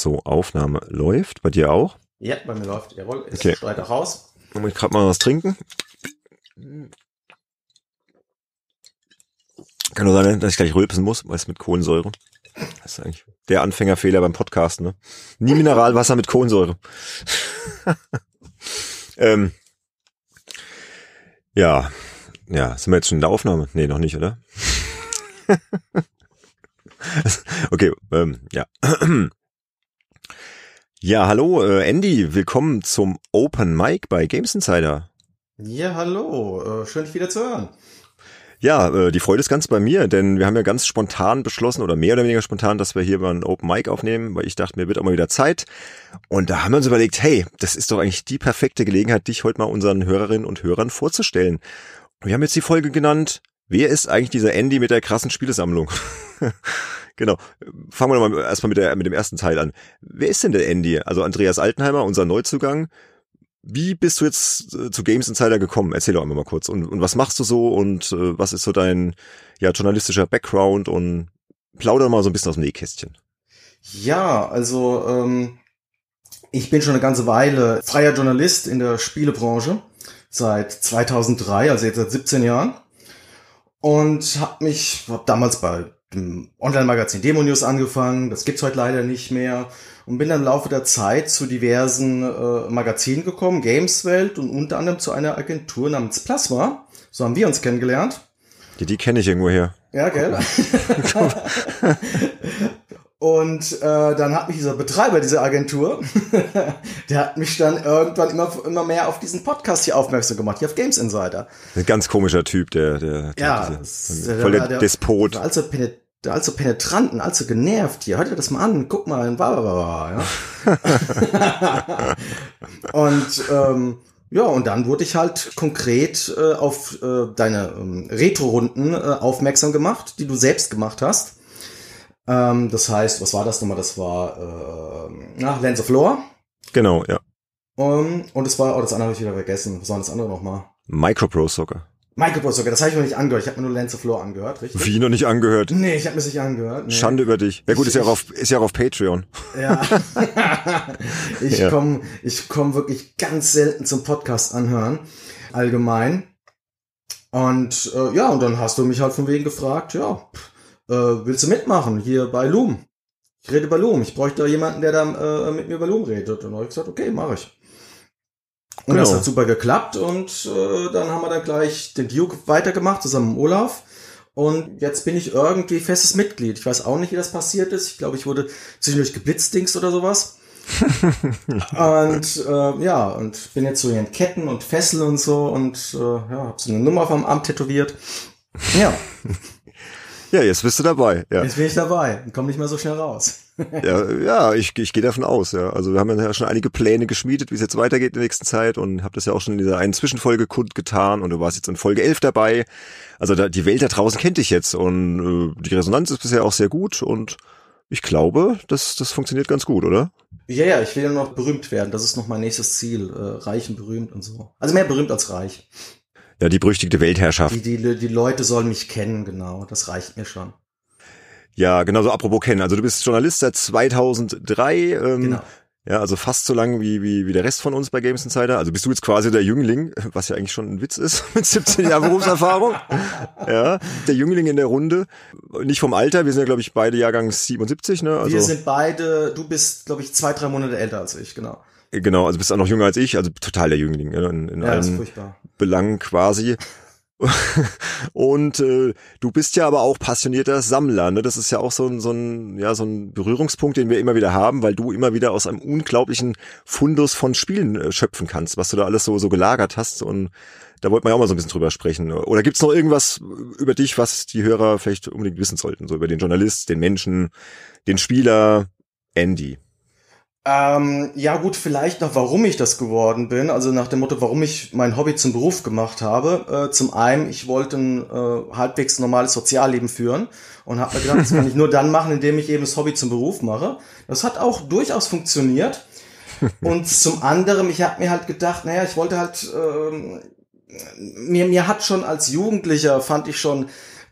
So, Aufnahme läuft. Bei dir auch? Ja, bei mir läuft. Jawohl, es Okay. schreit auch raus. Dann muss ich gerade mal was trinken. Kann nur sein, dass ich gleich rülpsen muss, weil es mit Kohlensäure. Das ist eigentlich der Anfängerfehler beim Podcasten. Ne? Nie Mineralwasser mit Kohlensäure. ähm, ja, ja, sind wir jetzt schon in der Aufnahme? Nee, noch nicht, oder? okay, ähm, ja. Ja, hallo, äh, Andy, willkommen zum Open Mic bei Games Insider. Ja, hallo. Äh, schön, dich wieder zu hören. Ja, äh, die Freude ist ganz bei mir, denn wir haben ja ganz spontan beschlossen oder mehr oder weniger spontan, dass wir hier mal ein Open Mic aufnehmen, weil ich dachte, mir wird auch mal wieder Zeit. Und da haben wir uns überlegt, hey, das ist doch eigentlich die perfekte Gelegenheit, dich heute mal unseren Hörerinnen und Hörern vorzustellen. Wir haben jetzt die Folge genannt, wer ist eigentlich dieser Andy mit der krassen Spielesammlung? genau. Fangen wir mal erstmal mit, der, mit dem ersten Teil an. Wer ist denn der Andy? Also Andreas Altenheimer, unser Neuzugang. Wie bist du jetzt äh, zu Games Insider gekommen? Erzähl doch einmal mal kurz. Und, und was machst du so und äh, was ist so dein ja, journalistischer Background und plauder mal so ein bisschen aus dem Nähkästchen. Ja, also ähm, ich bin schon eine ganze Weile freier Journalist in der Spielebranche seit 2003, also jetzt seit 17 Jahren und habe mich hab damals bei dem Online-Magazin Demo News angefangen. Das gibt's heute leider nicht mehr und bin dann im Laufe der Zeit zu diversen äh, Magazinen gekommen, Gameswelt und unter anderem zu einer Agentur namens Plasma. So haben wir uns kennengelernt. Die, die kenne ich irgendwo her. Ja, gell? Und äh, dann hat mich dieser Betreiber dieser Agentur, der hat mich dann irgendwann immer, immer mehr auf diesen Podcast hier aufmerksam gemacht, hier auf Games Insider. Ein ganz komischer Typ, der, der, Ja, der, dieser, der- voll der, der- Despot. War allzu, penet, allzu penetrant und allzu genervt hier. Hört ihr das mal an, guck mal, bla, ja. und ähm, ja, und dann wurde ich halt konkret äh, auf äh, deine ähm, Retro-Runden äh, aufmerksam gemacht, die du selbst gemacht hast. Ähm, das heißt, was war das nochmal? Das war äh, na, Lands of Lore. Genau, ja. Um, und es war, oh, das andere habe ich wieder vergessen. Was war das andere nochmal? Micropro Soccer. Microprocessor, das habe ich noch nicht angehört. Ich habe mir nur Lands of Lore angehört, richtig? Wie noch nicht angehört. Nee, ich habe mir das nicht angehört. Nee. Schande über dich. Ja gut, ist ja auch auf, ist ja auch auf Patreon. Ja. ich Ja. komme ich komm wirklich ganz selten zum Podcast anhören, allgemein. Und äh, ja, und dann hast du mich halt von wegen gefragt, ja, pff, äh, willst du mitmachen hier bei Loom? Ich rede bei Loom. Ich bräuchte jemanden, der da äh, mit mir bei Loom redet. Und dann habe ich gesagt, okay, mache ich. Und das Genau. hat super geklappt und äh, dann haben wir dann gleich den Duke weitergemacht, zusammen mit Olaf. Und jetzt bin ich irgendwie festes Mitglied. Ich weiß auch nicht, wie das passiert ist. Ich glaube, ich wurde zwischendurch geblitzdings oder sowas. und äh, ja, und bin jetzt so hier in Ketten und Fesseln und so und äh, ja, hab so eine Nummer vom Amt tätowiert. Ja, Ja, jetzt bist du dabei. Ja, jetzt bin ich dabei und komme nicht mehr so schnell raus. ja, ja ich, ich gehe davon aus. Ja, also wir haben ja schon einige Pläne geschmiedet, wie es jetzt weitergeht in der nächsten Zeit und habe das ja auch schon in dieser einen Zwischenfolge kundgetan und du warst jetzt in Folge 11 dabei. Also da, die Welt da draußen kennt dich jetzt und äh, die Resonanz ist bisher auch sehr gut und ich glaube, das, das funktioniert ganz gut, oder? Ja, ja, ich will ja noch berühmt werden. Das ist noch mein nächstes Ziel. Äh, reich und berühmt und so. Also mehr berühmt als reich. Ja, die berüchtigte Weltherrschaft. Die, die, die Leute sollen mich kennen, genau. Das reicht mir schon. Ja, genau so apropos kennen. Also du bist Journalist seit 2003. Ähm, Genau. Ja, also fast so lang wie, wie, wie der Rest von uns bei Games Insider. Also bist du jetzt quasi der Jüngling, was ja eigentlich schon ein Witz ist, mit 17 Jahren Berufserfahrung. Ja, der Jüngling in der Runde. Nicht vom Alter, wir sind ja, glaube ich, beide Jahrgang 77, ne? Also, Wir sind beide, du bist, glaube ich, zwei, drei Monate älter als ich, genau. Genau, also bist auch noch jünger als ich, also total der Jüngling, ja, in, in Ja, allen. Belangen quasi. Und äh, du bist ja aber auch passionierter Sammler. Ne? Das ist ja auch so ein, so, ein, ja, so ein Berührungspunkt, den wir immer wieder haben, weil du immer wieder aus einem unglaublichen Fundus von Spielen äh, schöpfen kannst, was du da alles so, so gelagert hast. Und da wollten wir ja auch mal so ein bisschen drüber sprechen. Oder gibt's noch irgendwas über dich, was die Hörer vielleicht unbedingt wissen sollten? So über den Journalist, den Menschen, den Spieler, Andy. Ähm, ja gut, vielleicht noch, warum ich das geworden bin. Also nach dem Motto, warum ich mein Hobby zum Beruf gemacht habe. Äh, zum einen, ich wollte ein äh, halbwegs normales Sozialleben führen und habe mir gedacht, das kann ich nur dann machen, indem ich eben das Hobby zum Beruf mache. Das hat auch durchaus funktioniert. Und zum anderen, ich habe mir halt gedacht, naja, ich wollte halt, ähm, mir, mir hat schon als Jugendlicher, fand ich schon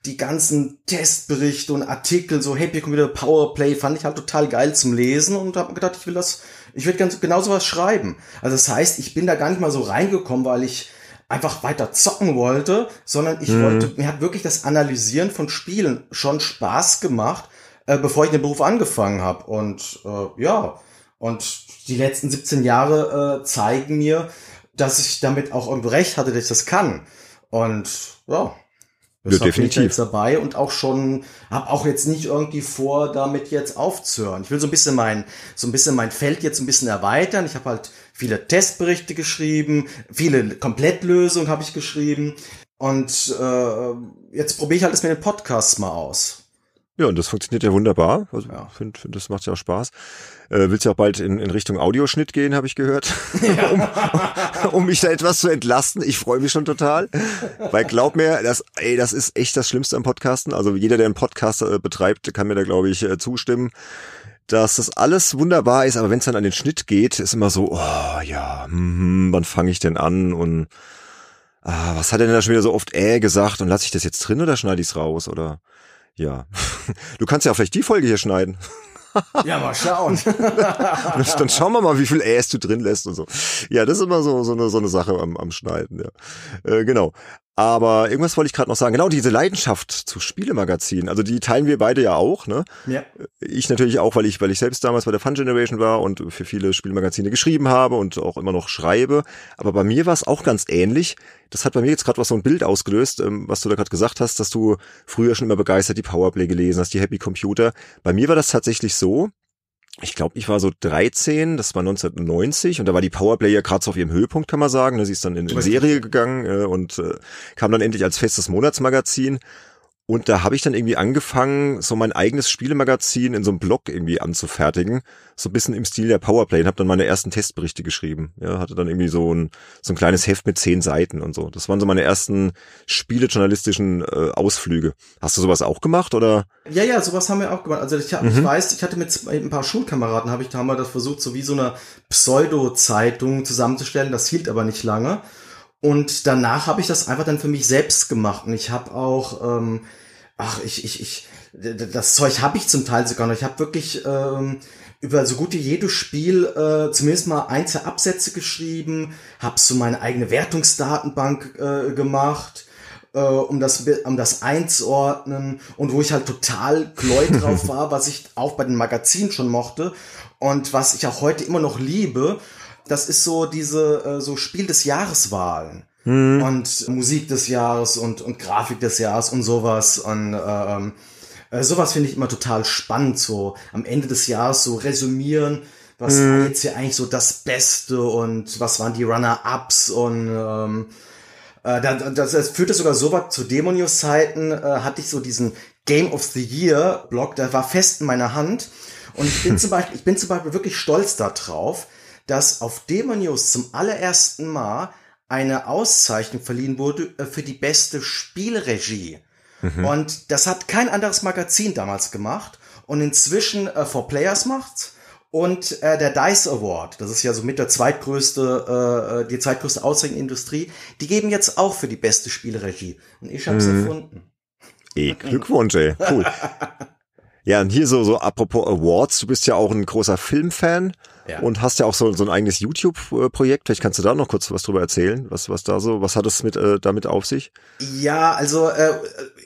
die ganzen Testberichte und Artikel, so Happy Computer Powerplay, fand ich halt total geil zum Lesen und habe mir gedacht, ich will das, ich will ganz genau sowas schreiben. Also das heißt, ich bin da gar nicht mal so reingekommen, weil ich einfach weiter zocken wollte, sondern ich mhm. wollte, mir hat wirklich das Analysieren von Spielen schon Spaß gemacht, äh, bevor ich den Beruf angefangen habe. Und äh, ja, und die letzten 17 Jahre äh, zeigen mir, dass ich damit auch irgendwo recht hatte, dass ich das kann. Und ja, das ja, definitiv. jetzt dabei und auch schon, habe auch jetzt nicht irgendwie vor, damit jetzt aufzuhören. Ich will so ein bisschen mein, so ein bisschen mein Feld jetzt ein bisschen erweitern. Ich habe halt viele Testberichte geschrieben, viele Komplettlösungen habe ich geschrieben. Und äh, jetzt probiere ich halt das mit den Podcasts mal aus. Ja, und das funktioniert ja wunderbar. Also ja. finde, find, das macht ja auch Spaß. Äh, willst ja auch bald in, in Richtung Audioschnitt gehen, habe ich gehört, ja. um, um mich da etwas zu entlasten. Ich freue mich schon total, weil glaub mir, das, ey, das ist echt das Schlimmste am Podcasten. Also jeder, der einen Podcast äh, betreibt, kann mir da glaube ich äh, zustimmen, dass das alles wunderbar ist. Aber wenn es dann an den Schnitt geht, ist immer so, oh ja, hm, wann fange ich denn an und ah, was hat er denn da schon wieder so oft äh gesagt und lasse ich das jetzt drin oder schneide ich es raus oder ja. Du kannst ja vielleicht die Folge hier schneiden. Ja, mal schauen. Dann schauen wir mal, wie viel Äs du drin lässt und so. Ja, das ist immer so, so, eine, so eine Sache am, am Schneiden, ja. Äh, genau. Aber irgendwas wollte ich gerade noch sagen. Genau, diese Leidenschaft zu Spielemagazinen, also die teilen wir beide ja auch, ne? Ja. Ich natürlich auch, weil ich, weil ich selbst damals bei der Fun Generation war und für viele Spielemagazine geschrieben habe und auch immer noch schreibe. Aber bei mir war es auch ganz ähnlich. Das hat bei mir jetzt gerade was so ein Bild ausgelöst, ähm, was du da gerade gesagt hast, dass du früher schon immer begeistert die Powerplay gelesen hast, die Happy Computer. Bei mir war das tatsächlich so, ich glaube, ich war so 13, das war 1990 und da war die Powerplay ja gerade so auf ihrem Höhepunkt, kann man sagen. Ne? Sie ist dann in, in Serie gegangen äh, und äh, kam dann endlich als festes Monatsmagazin. Und da habe ich dann irgendwie angefangen, so mein eigenes Spielemagazin in so einem Blog irgendwie anzufertigen, so ein bisschen im Stil der Powerplay und habe dann meine ersten Testberichte geschrieben. Ja, hatte dann irgendwie so ein so ein kleines Heft mit zehn Seiten und so. Das waren so meine ersten spielejournalistischen äh, Ausflüge. Hast du sowas auch gemacht oder? Ja, ja, sowas haben wir auch gemacht. Also ich, mhm. ich weiß, ich hatte mit ein paar Schulkameraden, habe ich da wir das versucht, so wie so eine Pseudo-Zeitung zusammenzustellen. Das hielt aber nicht lange. Und danach habe ich das einfach dann für mich selbst gemacht. Und ich habe auch, ähm, ach, ich, ich, ich, das Zeug habe ich zum Teil sogar noch. Ich habe wirklich ähm, über so gut wie jedes Spiel äh, zumindest mal einzelne Absätze geschrieben, habe so meine eigene Wertungsdatenbank äh, gemacht äh, um das um das einzuordnen und wo ich halt total kleu drauf war, was ich auch bei den Magazinen schon mochte und was ich auch heute immer noch liebe das ist so diese äh, so Spiel des Jahreswahlen mhm. und Musik des Jahres und und Grafik des Jahres und sowas und ähm, äh, sowas finde ich immer total spannend so am Ende des Jahres so resümieren was mhm. war jetzt hier eigentlich so das Beste und was waren die Runner-Ups und ähm, äh, das, das führte sogar so weit zu Demonius-Zeiten, äh, hatte ich so diesen Game of the Year-Blog, der war fest in meiner Hand. Und ich bin zum Beispiel, ich bin zum Beispiel wirklich stolz darauf, dass auf Demo News zum allerersten Mal eine Auszeichnung verliehen wurde äh, für die beste Spielregie. Mhm. Und das hat kein anderes Magazin damals gemacht. Und inzwischen äh, For Players macht's. Und äh, der DICE Award, das ist ja so mit der zweitgrößte, äh, äh die zweitgrößte Auszeichnung in der Industrie, die geben jetzt auch für die beste Spielregie. Und ich hab's mhm. erfunden. Ey, Glückwunsch, ey. Cool. ja, und hier so, so apropos Awards, du bist ja auch ein großer Filmfan. Ja. Und hast ja auch so, so ein eigenes YouTube-Projekt. Vielleicht kannst du da noch kurz was drüber erzählen, was, was da so, was hat es mit, äh, damit auf sich? Ja, also äh,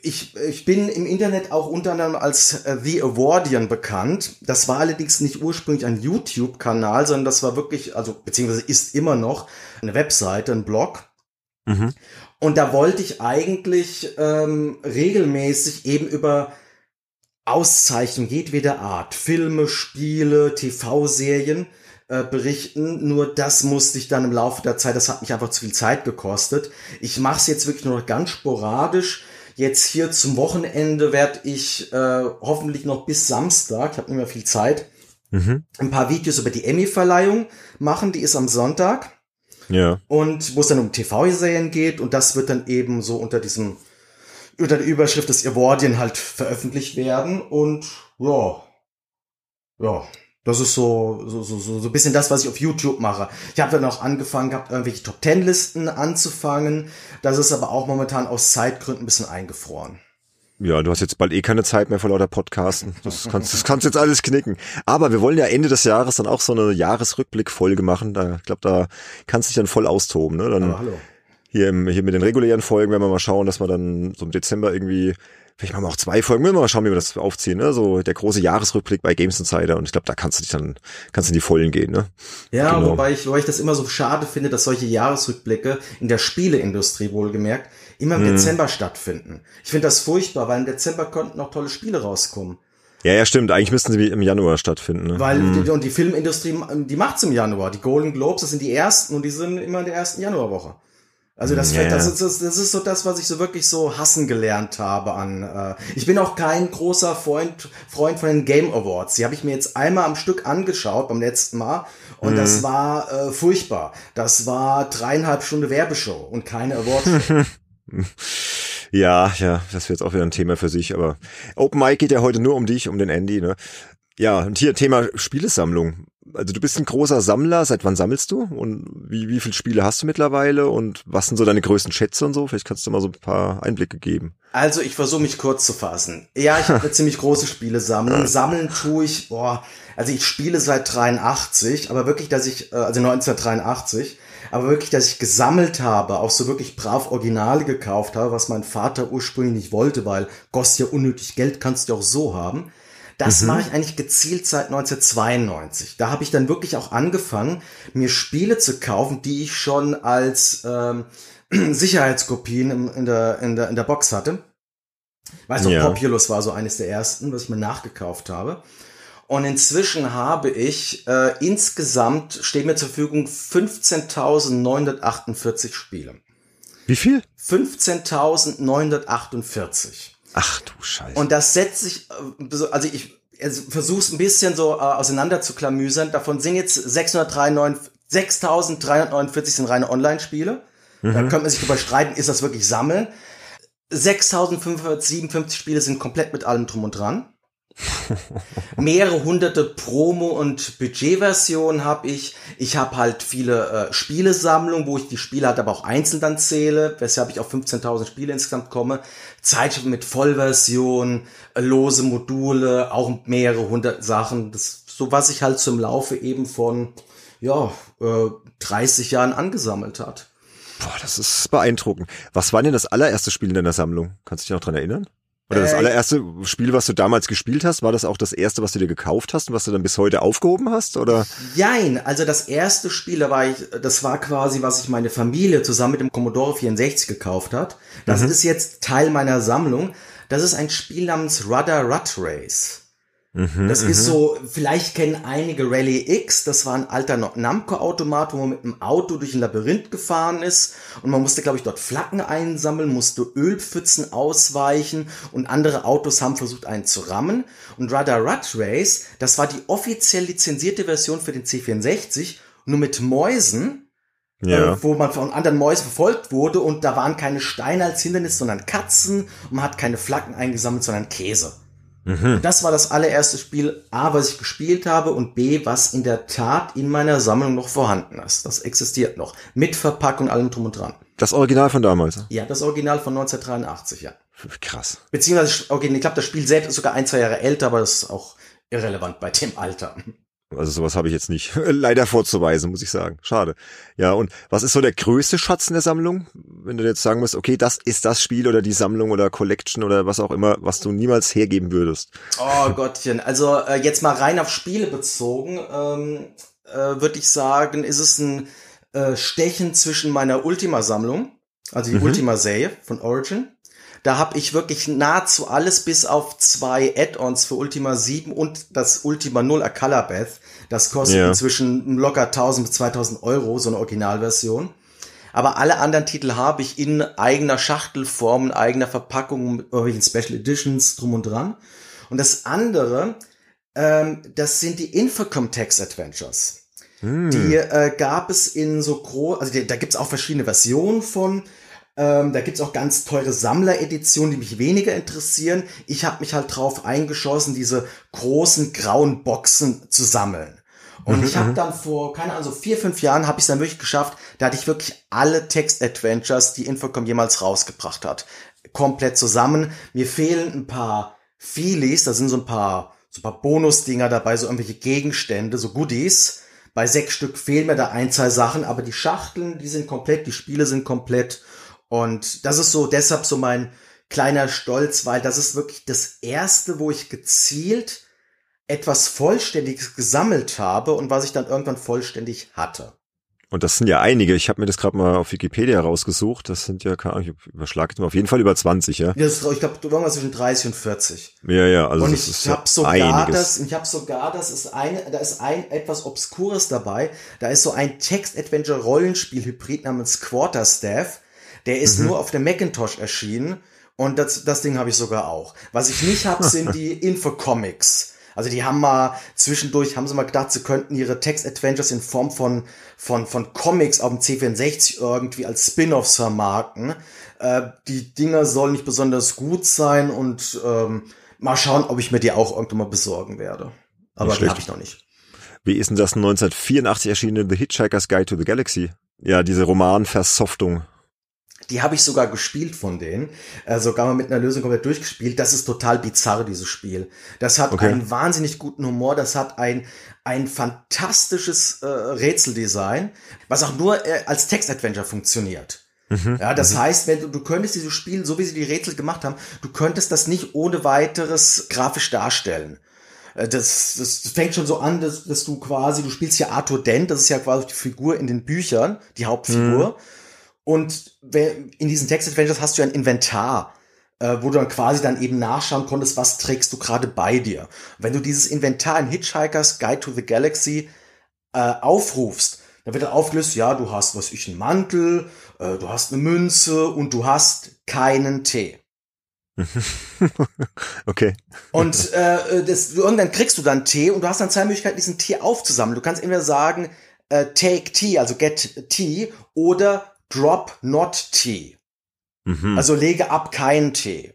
ich, ich bin im Internet auch unter anderem als äh, The Awardian bekannt. Das war allerdings nicht ursprünglich ein YouTube-Kanal, sondern das war wirklich, also beziehungsweise ist immer noch eine Webseite, ein Blog. Mhm. Und da wollte ich eigentlich ähm, regelmäßig eben über Auszeichnung jedweder Art, Filme, Spiele, TV-Serien äh, berichten. Nur das musste ich dann im Laufe der Zeit, das hat mich einfach zu viel Zeit gekostet. Ich mache es jetzt wirklich nur noch ganz sporadisch. Jetzt hier zum Wochenende werde ich äh, hoffentlich noch bis Samstag, ich habe nicht mehr viel Zeit, mhm. ein paar Videos über die Emmy-Verleihung machen. Die ist am Sonntag. Ja. Und wo es dann um TV-Serien geht und das wird dann eben so unter diesem unter der Überschrift des Awardien halt veröffentlicht werden und ja, ja, das ist so, so, so, so, so ein bisschen das, was ich auf YouTube mache. Ich habe dann auch angefangen gehabt, irgendwelche Top Ten Listen anzufangen. Das ist aber auch momentan aus Zeitgründen ein bisschen eingefroren. Ja, du hast jetzt bald eh keine Zeit mehr vor lauter Podcasten. Das kannst, das kannst jetzt alles knicken. Aber wir wollen ja Ende des Jahres dann auch so eine Jahresrückblick-Folge machen. Da, ich glaube, da kannst du dich dann voll austoben. Ne? Dann Aber hallo. Hier, im, hier mit den regulären Folgen werden wir mal schauen, dass wir dann so im Dezember irgendwie, vielleicht machen wir auch zwei Folgen, müssen wir mal schauen, wie wir das aufziehen. Ne? So der große Jahresrückblick bei Games Insider. Und ich glaube, da kannst du dich dann, kannst du in die Vollen gehen. Ne? Ja, Genau. wobei ich, wobei ich das immer so schade finde, dass solche Jahresrückblicke in der Spieleindustrie wohlgemerkt immer Mhm. im Dezember stattfinden. Ich finde das furchtbar, weil im Dezember könnten noch tolle Spiele rauskommen. Ja, ja, stimmt. Eigentlich müssten sie im Januar stattfinden. Ne? Weil die, und die Filmindustrie, die macht's im Januar. Die Golden Globes, das sind die ersten und die sind immer in der ersten Januarwoche. Also das, Ja, fällt, das, ist, das, das ist so das, was ich so wirklich so hassen gelernt habe an. Äh, ich bin auch kein großer Freund, Freund von den Game Awards. Die habe ich mir jetzt einmal am Stück angeschaut beim letzten Mal und Mhm. das war äh, furchtbar. Das war dreieinhalb Stunden Werbeshow und keine Awardshow. Ja, ja, das wird jetzt auch wieder ein Thema für sich, aber Open Mic geht ja heute nur um dich, um den Andy, ne? Ja, und hier Thema Spielesammlung. Also du bist ein großer Sammler, seit wann sammelst du? Und wie, wie viele Spiele hast du mittlerweile? Und was sind so deine größten Schätze und so? Vielleicht kannst du mal so ein paar Einblicke geben. Also ich versuche mich kurz zu fassen. Ja, ich habe eine ziemlich große Spielesammlung. Sammeln tue ich, boah, also ich spiele seit 83, aber wirklich, dass ich, äh, also 1983, aber wirklich, dass ich gesammelt habe, auch so wirklich brav Originale gekauft habe, was mein Vater ursprünglich nicht wollte, weil kostet ja unnötig Geld, kannst du auch so haben. Das mache ich eigentlich gezielt seit 1992. Da habe ich dann wirklich auch angefangen, mir Spiele zu kaufen, die ich schon als ähm, Sicherheitskopien in, der, in, der, in der Box hatte. Weißt du, Ja. Populous war so eines der ersten, was ich mir nachgekauft habe. Und inzwischen habe ich äh, insgesamt, stehen mir zur Verfügung 15.948 Spiele. Wie viel? 15.948. Ach du Scheiße. Und das setzt sich, äh, so- also ich also versuch's ein bisschen so äh, auseinander zu klamüsern. Davon sind jetzt 693, 6349 sind reine Online-Spiele. Da könnte man sich drüber streiten, ist das wirklich Sammeln? 6557 Spiele sind komplett mit allem drum und dran. Mehrere hunderte Promo- und Budgetversionen habe ich. Ich habe halt viele äh, Spielesammlungen, wo ich die Spiele halt aber auch einzeln dann zähle, weshalb ich auf 15.000 Spiele insgesamt komme. Zeitschriften mit Vollversion, äh, lose Module, auch mehrere hundert Sachen. Das so was ich halt zum Laufe eben von ja äh, 30 Jahren angesammelt hat. Boah, das ist beeindruckend. Was war denn das allererste Spiel in deiner Sammlung? Kannst du dich noch dran erinnern? Oder das Äh, allererste Spiel, was du damals gespielt hast, war das auch das erste, was du dir gekauft hast und was du dann bis heute aufgehoben hast? Oder? Jein, also das erste Spiel, da war ich, das war quasi, was ich meine Familie zusammen mit dem Commodore 64 gekauft hat. Das ist jetzt Teil meiner Sammlung. Das ist ein Spiel namens Rudder Rut Race. Das ist so, vielleicht kennen einige Rally X, das war ein alter Namco-Automat, wo man mit einem Auto durch ein Labyrinth gefahren ist und man musste, glaube ich, dort Flaggen einsammeln, musste Ölpfützen ausweichen und andere Autos haben versucht, einen zu rammen. Und Rudder Rut Race, das war die offiziell lizenzierte Version für den C64, nur mit Mäusen, Ja. äh, wo man von anderen Mäusen verfolgt wurde und da waren keine Steine als Hindernis, sondern Katzen und man hat keine Flaggen eingesammelt, sondern Käse. Mhm. Das war das allererste Spiel, A, was ich gespielt habe und B, was in der Tat in meiner Sammlung noch vorhanden ist. Das existiert noch. Mit Verpackung, allem drum und dran. Das Original von damals. Ja, das Original von 1983, ja. Krass. Beziehungsweise, okay, ich glaube, das Spiel selbst ist sogar ein, zwei Jahre älter, aber das ist auch irrelevant bei dem Alter. Also sowas habe ich jetzt nicht leider vorzuweisen, muss ich sagen. Schade. Ja, und was ist so der größte Schatz in der Sammlung? Wenn du jetzt sagen musst, okay, das ist das Spiel oder die Sammlung oder Collection oder was auch immer, was du niemals hergeben würdest. Oh Gottchen, also äh, jetzt mal rein auf Spiele bezogen, ähm, äh, würde ich sagen, ist es ein äh, Stechen zwischen meiner Ultima-Sammlung, also die Mhm. Ultima-Serie von Origin. Da habe ich wirklich nahezu alles bis auf zwei Add-ons für Ultima 7 und das Ultima 0 A Color Bath. Das kostet Ja. inzwischen locker 1000 bis 2000 Euro, so eine Originalversion. Aber alle anderen Titel habe ich in eigener Schachtelform, in eigener Verpackung, mit irgendwelchen Special Editions drum und dran. Und das andere, ähm, das sind die Infocom Text Adventures. Hm. Die äh, gab es in so groß, also die, da gibt's auch verschiedene Versionen von. Ähm, da gibt's auch ganz teure Sammlereditionen, die mich weniger interessieren. Ich habe mich halt drauf eingeschossen, diese großen grauen Boxen zu sammeln. Und ich habe dann vor, keine Ahnung, so vier, fünf Jahren habe ich es dann wirklich geschafft, da hatte ich wirklich alle Text-Adventures, die Infocom jemals rausgebracht hat. komplett zusammen. Mir fehlen ein paar Feelies, da sind so ein paar, so ein paar Bonusdinger dabei, so irgendwelche Gegenstände, so Goodies. Bei sechs Stück fehlen mir da ein, zwei Sachen, aber die Schachteln, die sind komplett, die Spiele sind komplett. Und das ist so deshalb so mein kleiner Stolz, weil das ist wirklich das erste, wo ich gezielt etwas Vollständiges gesammelt habe und was ich dann irgendwann vollständig hatte. Und das sind ja einige. Ich habe mir das gerade mal auf Wikipedia rausgesucht. Das sind ja, keine Ahnung, ich überschlage auf jeden Fall über 20, ja. ja ich glaube, du warst zwischen 30 und 40. Ja, ja, also und ich habe sogar einiges. das, ich habe sogar das ist ein, da ist ein etwas Obskures dabei. Da ist so ein Text-Adventure-Rollenspiel-Hybrid namens Quarterstaff. Der ist mhm. nur auf dem Macintosh erschienen. Und das, das Ding habe ich sogar auch. Was ich nicht habe, sind die Infocomics. Also die haben mal zwischendurch, haben sie mal gedacht, sie könnten ihre Text-Adventures in Form von, von, von Comics auf dem C64 irgendwie als Spin-offs vermarkten. Äh, die Dinger sollen nicht besonders gut sein und ähm, mal schauen, ob ich mir die auch irgendwann mal besorgen werde. Aber die habe ich noch nicht. Wie ist denn das 1984 erschienene The Hitchhiker's Guide to the Galaxy? Ja, diese Romanversoftung. Die habe ich sogar gespielt von denen, äh, sogar mal mit einer Lösung komplett durchgespielt. Das ist total bizarr, dieses Spiel. Das hat okay. einen wahnsinnig guten Humor, das hat ein, ein fantastisches äh, Rätseldesign, was auch nur äh, als Text-Adventure funktioniert. Mhm, ja, das mhm. heißt, wenn du, du könntest dieses Spiel, so wie sie die Rätsel gemacht haben, du könntest das nicht ohne weiteres grafisch darstellen. Äh, das, das fängt schon so an, dass, dass du quasi, du spielst ja Arthur Dent, das ist ja quasi die Figur in den Büchern, die Hauptfigur. Mhm. Und in diesen Text-Adventures hast du ja ein Inventar, äh, wo du dann quasi dann eben nachschauen konntest, was trägst du gerade bei dir. wenn du dieses Inventar in Hitchhiker's Guide to the Galaxy äh, aufrufst, dann wird dann aufgelöst, ja, du hast, was ich, einen Mantel, äh, du hast eine Münze und du hast keinen Tee. okay. Und äh, das, irgendwann kriegst du dann Tee und du hast dann zwei Möglichkeiten, diesen Tee aufzusammeln. Du kannst entweder sagen, take tea, also get tea, oder drop not tea. Mhm. Also lege ab keinen Tee.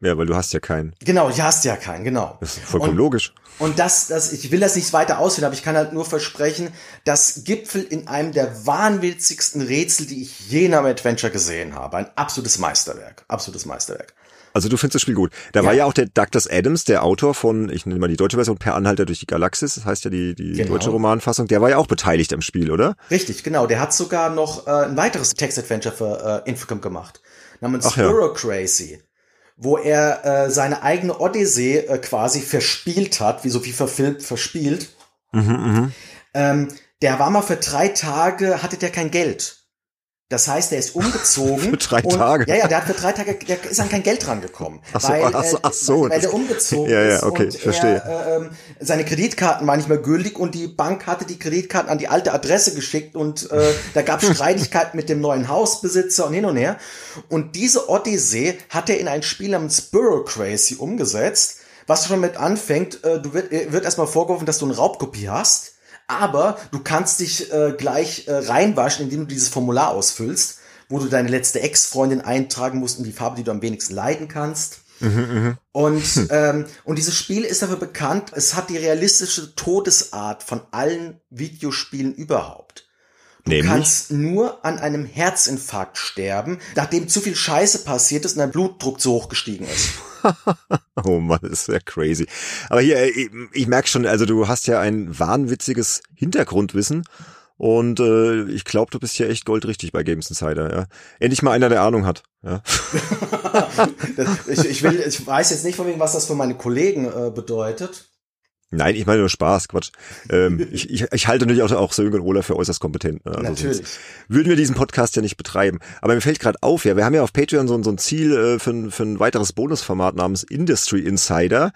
Ja, weil du hast ja keinen. Genau, du hast ja keinen, genau. Das ist vollkommen und, logisch. Und das, das, ich will das nicht weiter ausführen, aber ich kann halt nur versprechen, das Gipfel in einem der wahnwitzigsten Rätsel, die ich je in einem Adventure gesehen habe. Ein absolutes Meisterwerk. Absolutes Meisterwerk. Also du findest das Spiel gut. Da ja. war ja auch der Douglas Adams, der Autor von, ich nenne mal die deutsche Version, Per Anhalter durch die Galaxis, das heißt ja die, die genau. deutsche Romanfassung, der war ja auch beteiligt am Spiel, oder? Richtig, genau. Der hat sogar noch äh, ein weiteres Text-Adventure für äh, Infocom gemacht, namens Ach, ja. Crazy, wo er äh, seine eigene Odyssee äh, quasi verspielt hat, wie so wie verfilmt, verspielt. Mhm, mh. ähm, der war mal für drei Tage, hatte der kein Geld. Das heißt, er ist umgezogen. für drei und, Tage. Ja, ja, der hat für drei Tage, der ist an kein Geld rangekommen. Ach so, weil, ach so, ach so weil, weil der umgezogen ja, ja, okay, ist und verstehe. Er, äh, seine Kreditkarten waren nicht mehr gültig und die Bank hatte die Kreditkarten an die alte Adresse geschickt und äh, da gab es Streitigkeiten mit dem neuen Hausbesitzer und hin und her. Und diese Odyssee hat er in ein Spiel namens Burrow Crazy umgesetzt, was schon mit anfängt, äh, du wird, wird erstmal vorgeworfen, dass du eine Raubkopie hast aber du kannst dich äh, gleich äh, reinwaschen, indem du dieses Formular ausfüllst, wo du deine letzte Ex-Freundin eintragen musst und die Farbe, die du am wenigsten leiden kannst. Mhm, mh. Und, hm. ähm, und dieses Spiel ist dafür bekannt, es hat die realistische Todesart von allen Videospielen überhaupt. Du Nämlich? kannst nur an einem Herzinfarkt sterben, nachdem zu viel Scheiße passiert ist und dein Blutdruck zu hoch gestiegen ist. oh Mann, das ist ja crazy. Aber hier, äh, ich, ich merke schon, also du hast ja ein wahnwitziges Hintergrundwissen. Und äh, ich glaube, du bist hier echt goldrichtig bei Games Insider. Ja. Endlich mal einer, der Ahnung hat. Ja. ich, ich, will, ich weiß jetzt nicht von wegen, was das für meine Kollegen äh, bedeutet. Nein, ich meine nur Spaß, Quatsch. Ähm, ich, ich, ich halte natürlich auch, auch Sönke und Olaf für äußerst kompetent. Ne? Also natürlich. Würden wir diesen Podcast ja nicht betreiben. Aber mir fällt gerade auf, ja, wir haben ja auf Patreon so, so ein Ziel äh, für, für ein weiteres Bonusformat namens Industry Insider,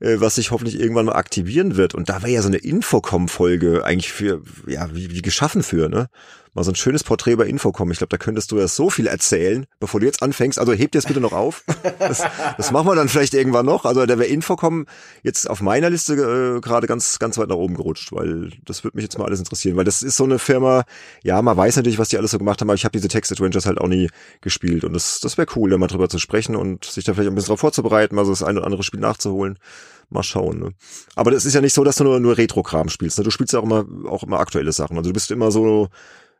äh, was sich hoffentlich irgendwann mal aktivieren wird. Und da wäre ja so eine Infocom-Folge eigentlich für, ja, wie, wie geschaffen für, ne? mal so ein schönes Porträt bei Infocom. Ich glaube, da könntest du ja so viel erzählen, bevor du jetzt anfängst. Also heb dir das bitte noch auf. Das, das machen wir dann vielleicht irgendwann noch. Also da wäre Infocom jetzt auf meiner Liste äh, gerade ganz, ganz weit nach oben gerutscht, weil das würde mich jetzt mal alles interessieren. Weil das ist so eine Firma, ja, man weiß natürlich, was die alles so gemacht haben, aber ich habe diese Text Adventures halt auch nie gespielt. Und das, das wäre cool, da mal drüber zu sprechen und sich da vielleicht ein bisschen drauf vorzubereiten, also das ein oder andere Spiel nachzuholen. Mal schauen. Ne? Aber das ist ja nicht so, dass du nur, nur Retro-Kram spielst. Ne? Du spielst ja auch immer, auch immer aktuelle Sachen. Also du bist immer so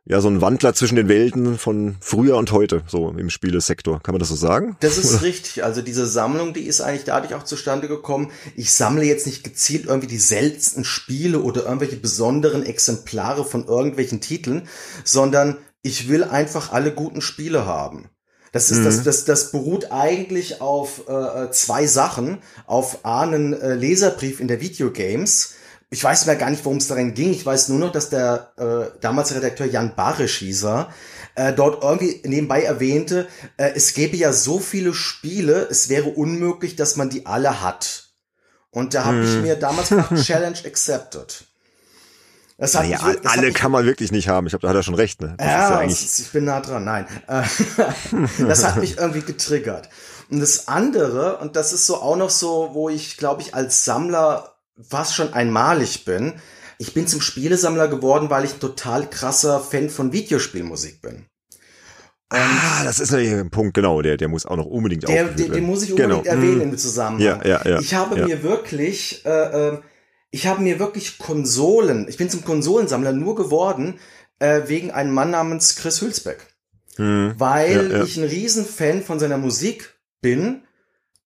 ja so ein Wandler zwischen den Welten von früher und heute, so im Spielesektor. Kann man das so sagen? Das ist Oder? richtig. Also diese Sammlung, die ist eigentlich dadurch auch zustande gekommen. Ich sammle jetzt nicht gezielt irgendwie die seltensten Spiele oder irgendwelche besonderen Exemplare von irgendwelchen Titeln, sondern ich will einfach alle guten Spiele haben. Das ist mhm. das, das, das beruht eigentlich auf äh, zwei Sachen. Auf A, einen äh, Leserbrief in der Videogames ich weiß mehr gar nicht, worum es darin ging. Ich weiß nur noch, dass der äh, damals Redakteur Jan Barisch hieß er, äh, dort irgendwie nebenbei erwähnte, äh, es gäbe ja so viele Spiele, es wäre unmöglich, dass man die alle hat. Und da habe hm. ich mir damals gedacht, Challenge accepted. Das hat naja, mich, das alle kann man wirklich nicht haben. Ich habe da hat er schon recht. Ne? Das ja, ja ich bin nah dran. Nein, das hat mich irgendwie getriggert. Und das andere, und das ist so auch noch so, wo ich glaube ich als Sammler fast schon einmalig bin. Ich bin zum Spielesammler geworden, weil ich ein total krasser Fan von Videospielmusik bin. Und ah, das ist natürlich ein Punkt, genau, der, der muss auch noch unbedingt der, den, den muss ich unbedingt genau. erwähnen im Zusammenhang. Ja, ja, ja, ich habe ja. mir wirklich, äh, äh, ich habe mir wirklich Konsolen, ich bin zum Konsolensammler nur geworden, äh, wegen einem Mann namens Chris Hülsbeck. Hm. Weil ja, ja. ich ein Riesenfan von seiner Musik bin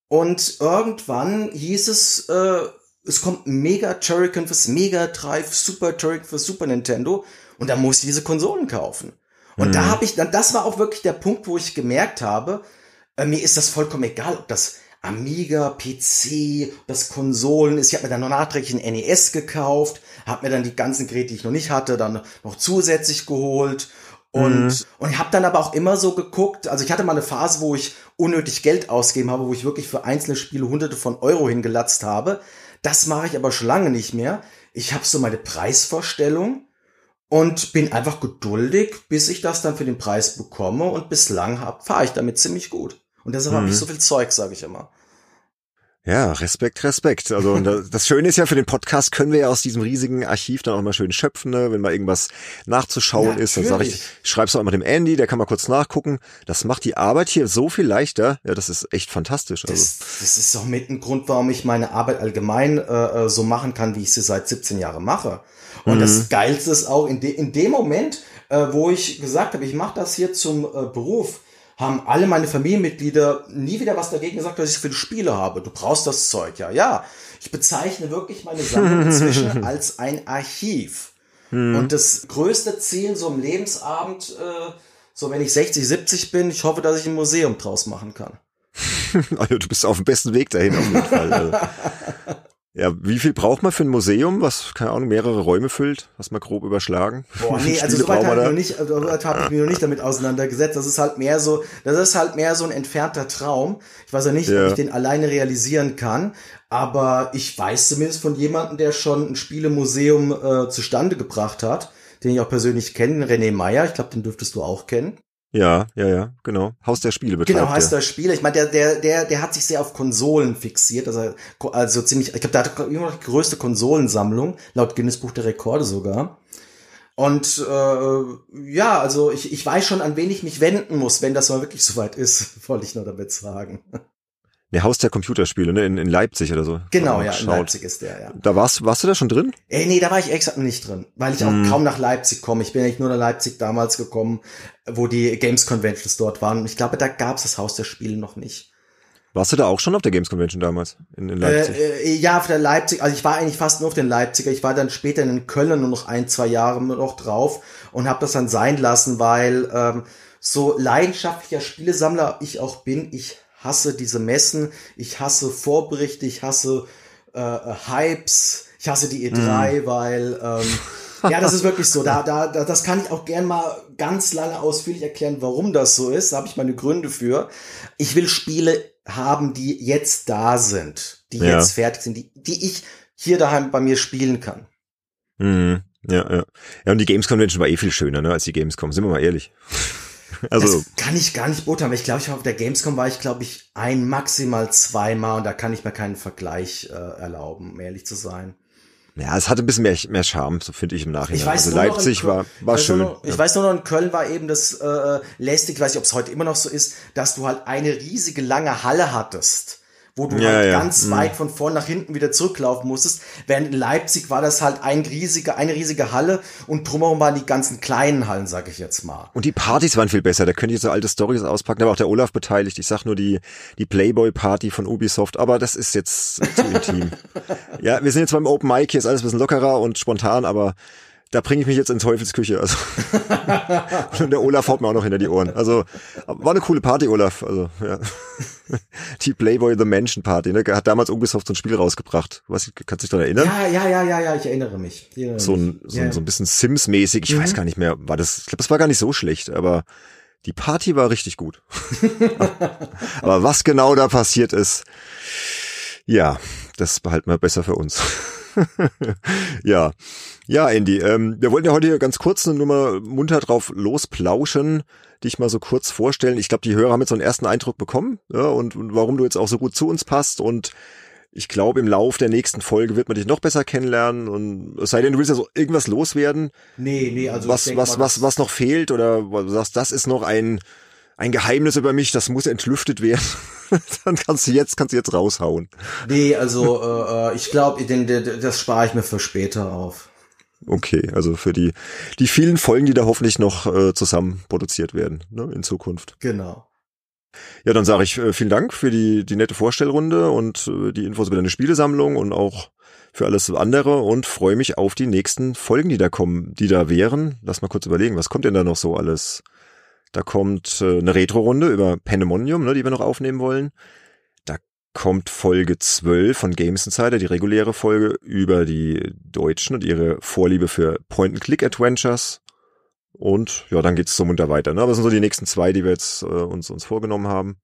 und irgendwann hieß es, äh, es kommt Mega Turrican fürs Mega Drive, Super Turrican fürs Super Nintendo und da muss ich diese Konsolen kaufen. Und mhm. da habe ich dann, das war auch wirklich der Punkt, wo ich gemerkt habe, äh, mir ist das vollkommen egal, ob das Amiga, PC, das Konsolen ist. Ich habe mir dann noch nachträglich ein NES gekauft, habe mir dann die ganzen Geräte, die ich noch nicht hatte, dann noch zusätzlich geholt. Und, mhm. und ich habe dann aber auch immer so geguckt, also ich hatte mal eine Phase, wo ich unnötig Geld ausgeben habe, wo ich wirklich für einzelne Spiele hunderte von Euro hingelatzt habe. Das mache ich aber schon lange nicht mehr. Ich habe so meine Preisvorstellung und bin einfach geduldig, bis ich das dann für den Preis bekomme und bislang fahre ich damit ziemlich gut. Und deshalb mhm. habe ich so viel Zeug, sage ich immer. Ja, Respekt, Respekt. Also das Schöne ist ja, für den Podcast können wir ja aus diesem riesigen Archiv dann auch mal schön schöpfen, ne? wenn mal irgendwas nachzuschauen Natürlich. ist. Dann sage ich, schreib's auch mal dem Andy, der kann mal kurz nachgucken. Das macht die Arbeit hier so viel leichter. Ja, das ist echt fantastisch. Also. Das, das ist auch mit ein Grund, warum ich meine Arbeit allgemein äh, äh so machen kann, wie ich sie seit 17 Jahren mache. Und mhm. das Geilste ist auch in, de in dem Moment, äh, wo ich gesagt habe, ich mache das hier zum äh, Beruf, haben alle meine Familienmitglieder nie wieder was dagegen gesagt, dass ich viele Spiele habe. Du brauchst das Zeug, ja. Ja, ich bezeichne wirklich meine Sammlung inzwischen als ein Archiv. Hm. Und das größte Ziel so im Lebensabend, äh, so wenn ich 60, 70 bin, ich hoffe, dass ich ein Museum draus machen kann. also du bist auf dem besten Weg dahin auf jeden Fall. Also. Ja, wie viel braucht man für ein Museum, was, keine Ahnung, mehrere Räume füllt? Was mal grob überschlagen? Boah, nee, also soweit habe ich, noch nicht, also, hab ich mich noch nicht damit auseinandergesetzt. Das ist halt mehr so, das ist halt mehr so ein entfernter Traum. Ich weiß ja nicht, ja. ob ich den alleine realisieren kann. Aber ich weiß zumindest von jemandem, der schon ein Spielemuseum äh, zustande gebracht hat, den ich auch persönlich kenne, René Meyer. Ich glaube, den dürftest du auch kennen. Ja, ja, ja, genau. Haus der Spiele betreibt Genau, Haus der Spiele. Ich meine, der, der, der, der hat sich sehr auf Konsolen fixiert. Also, also ziemlich, ich glaube, der hat immer noch die größte Konsolensammlung, laut Guinness Buch der Rekorde sogar. Und äh, ja, also ich, ich weiß schon, an wen ich mich wenden muss, wenn das mal wirklich soweit ist, wollte ich nur damit sagen. Ne, Haus der Computerspiele, ne? In, in Leipzig oder so. Genau, ja, in Leipzig ist der, ja. Da warst, warst du da schon drin? Äh, nee, da war ich extra nicht drin, weil ich auch hm. kaum nach Leipzig komme. Ich bin eigentlich nur nach Leipzig damals gekommen, wo die Games Conventions dort waren. Ich glaube, da gab's das Haus der Spiele noch nicht. Warst du da auch schon auf der Games Convention damals in, in Leipzig? Äh, äh, ja, auf der Leipzig. Also ich war eigentlich fast nur auf den Leipziger. Ich war dann später in Köln nur noch ein, zwei Jahre noch drauf und habe das dann sein lassen, weil ähm, so leidenschaftlicher Spielesammler ich auch bin, ich hasse diese Messen, ich hasse Vorberichte, ich hasse äh, Hypes, ich hasse die E3, mm. weil ähm, ja, das ist wirklich so. Da, da, da, das kann ich auch gern mal ganz lange ausführlich erklären, warum das so ist. Da habe ich meine Gründe für. Ich will Spiele haben, die jetzt da sind, die ja. jetzt fertig sind, die, die ich hier daheim bei mir spielen kann. Mhm. Ja, ja. Ja, und die Games Convention war eh viel schöner, ne, als die Gamescom, sind wir mal ehrlich. Also das kann ich gar nicht beurteilen. Ich glaube, ich auf der Gamescom war ich, glaube ich, ein maximal zweimal und da kann ich mir keinen Vergleich äh, erlauben, um ehrlich zu sein. Ja, es hatte ein bisschen mehr, mehr Charme, so finde ich im Nachhinein. Ich weiß also Leipzig war, war schön. Noch, ich weiß nur noch, in Köln war eben das äh, lästig, ich weiß nicht, ob es heute immer noch so ist, dass du halt eine riesige lange Halle hattest wo du Ja, halt ja. ganz Mhm. weit von vorn nach hinten wieder zurücklaufen musstest. Während in Leipzig war das halt ein riesige, eine riesige Halle und drumherum waren die ganzen kleinen Hallen, sag ich jetzt mal. Und die Partys waren viel besser. Da könnte ich so alte Stories auspacken. Da war auch der Olaf beteiligt. Ich sag nur die, die Playboy-Party von Ubisoft. Aber das ist jetzt zu intim. ja, wir sind jetzt beim Open Mic. Hier ist alles ein bisschen lockerer und spontan, aber da bringe ich mich jetzt in Teufelsküche. Also. und der Olaf haut mir auch noch hinter die Ohren. Also, war eine coole Party, Olaf. Also, ja. Die Playboy The Mansion Party, ne? Hat damals Ubisoft so ein Spiel rausgebracht. Was, kannst du dich daran erinnern? Ja, ja, ja, ja, ja, ich erinnere mich. Ich erinnere so ein, so, ja. so ein bisschen Sims-mäßig. Ich weiß gar nicht mehr, war das, ich glaube, das war gar nicht so schlecht, aber die Party war richtig gut. aber was genau da passiert ist, ja, das behalten wir besser für uns. ja. Ja, Andy, ähm, wir wollten ja heute ganz kurz nur mal munter drauf losplauschen, dich mal so kurz vorstellen. Ich glaube, die Hörer haben jetzt so einen ersten Eindruck bekommen, ja, und, und warum du jetzt auch so gut zu uns passt und ich glaube, im Lauf der nächsten Folge wird man dich noch besser kennenlernen und es sei denn, du willst ja so irgendwas loswerden, Nee, nee, also was, was, mal, was, was noch fehlt oder was du sagst, das ist noch ein, ein Geheimnis über mich, das muss entlüftet werden. Dann kannst du jetzt, kannst du jetzt raushauen. Nee, also äh, äh, ich glaube, das spare ich mir für später auf. Okay, also für die, die vielen Folgen, die da hoffentlich noch äh, zusammen produziert werden, ne, in Zukunft. Genau. Ja, dann sage ich äh, vielen Dank für die, die nette Vorstellrunde und äh, die Infos über deine Spielesammlung und auch für alles andere und freue mich auf die nächsten Folgen, die da kommen, die da wären. Lass mal kurz überlegen, was kommt denn da noch so alles? Da kommt äh, eine Retro-Runde über Pandemonium, ne, die wir noch aufnehmen wollen. Da kommt Folge 12 von Games Insider, die reguläre Folge über die Deutschen und ihre Vorliebe für Point-and-Click-Adventures. Und ja, dann geht's so munter weiter. Ne? Das sind so die nächsten zwei, die wir jetzt äh, uns, uns vorgenommen haben.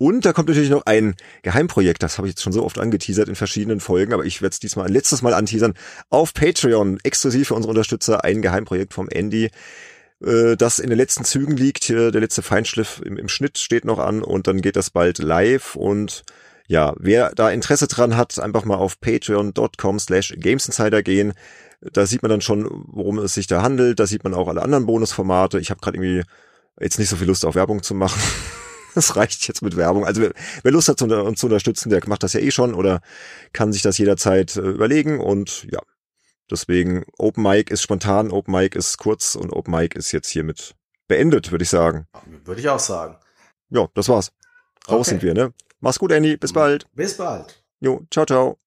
Und da kommt natürlich noch ein Geheimprojekt, das habe ich jetzt schon so oft angeteasert in verschiedenen Folgen, aber ich werde es diesmal letztes Mal anteasern. Auf Patreon, exklusiv für unsere Unterstützer, ein Geheimprojekt vom Andy, äh, das in den letzten Zügen liegt. Hier der letzte Feinschliff im, im Schnitt steht noch an und dann geht das bald live und ja, wer da Interesse dran hat, einfach mal auf patreon.com slash gamesinsider gehen. Da sieht man dann schon, worum es sich da handelt. Da sieht man auch alle anderen Bonusformate. Ich habe gerade irgendwie jetzt nicht so viel Lust auf Werbung zu machen. Das reicht jetzt mit Werbung. Also wer, wer Lust hat, uns zu unterstützen, der macht das ja eh schon oder kann sich das jederzeit äh, überlegen. Und ja, deswegen Open Mic ist spontan, Open Mic ist kurz und Open Mic ist jetzt hiermit beendet, würde ich sagen. Würde ich auch sagen. Ja, das war's. Raus Okay. sind wir, ne? Mach's gut, Andy. Bis bald. Bis bald. Jo, ciao, ciao.